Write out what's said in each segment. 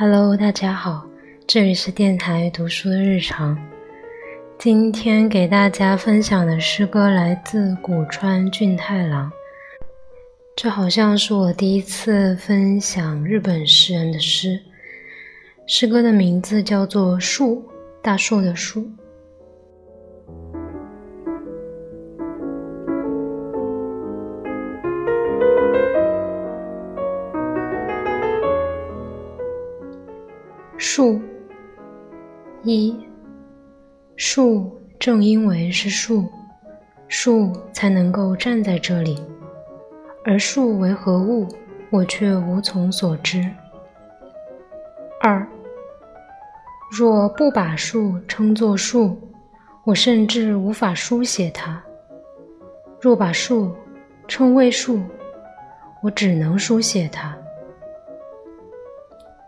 Hello，大家好，这里是电台读书的日常。今天给大家分享的诗歌来自古川俊太郎。这好像是我第一次分享日本诗人的诗。诗歌的名字叫做《树》，大树的树。树一树，正因为是树，树才能够站在这里。而树为何物，我却无从所知。二，若不把树称作树，我甚至无法书写它；若把树称为树，我只能书写它。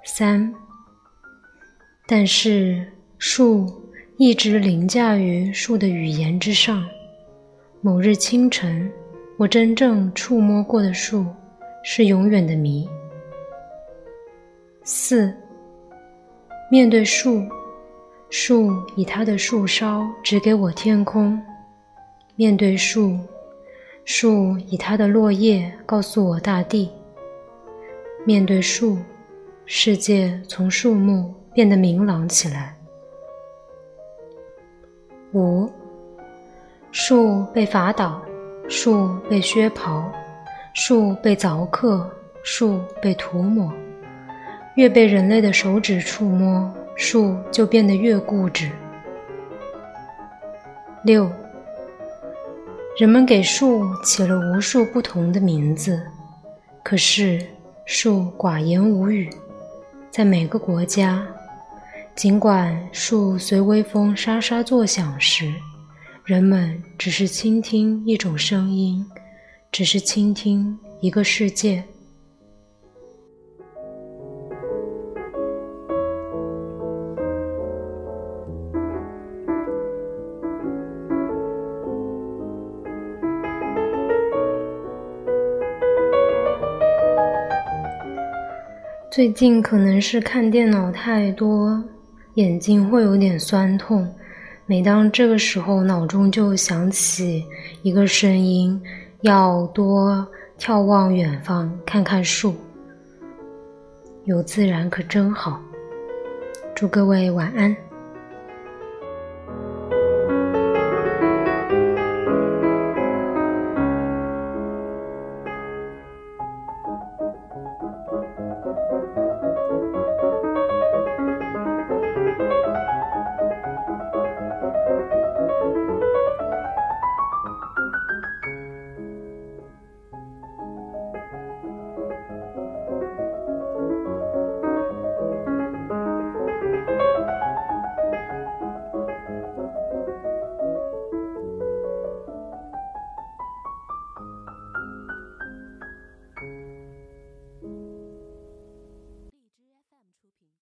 三。但是树一直凌驾于树的语言之上。某日清晨，我真正触摸过的树是永远的谜。四，面对树，树以它的树梢指给我天空；面对树，树以它的落叶告诉我大地；面对树，世界从树木。变得明朗起来。五，树被伐倒，树被削刨，树被凿刻，树被涂抹。越被人类的手指触摸，树就变得越固执。六，人们给树起了无数不同的名字，可是树寡言无语，在每个国家。尽管树随微风沙沙作响时，人们只是倾听一种声音，只是倾听一个世界。最近可能是看电脑太多。眼睛会有点酸痛，每当这个时候，脑中就响起一个声音：要多眺望远方，看看树，有自然可真好。祝各位晚安。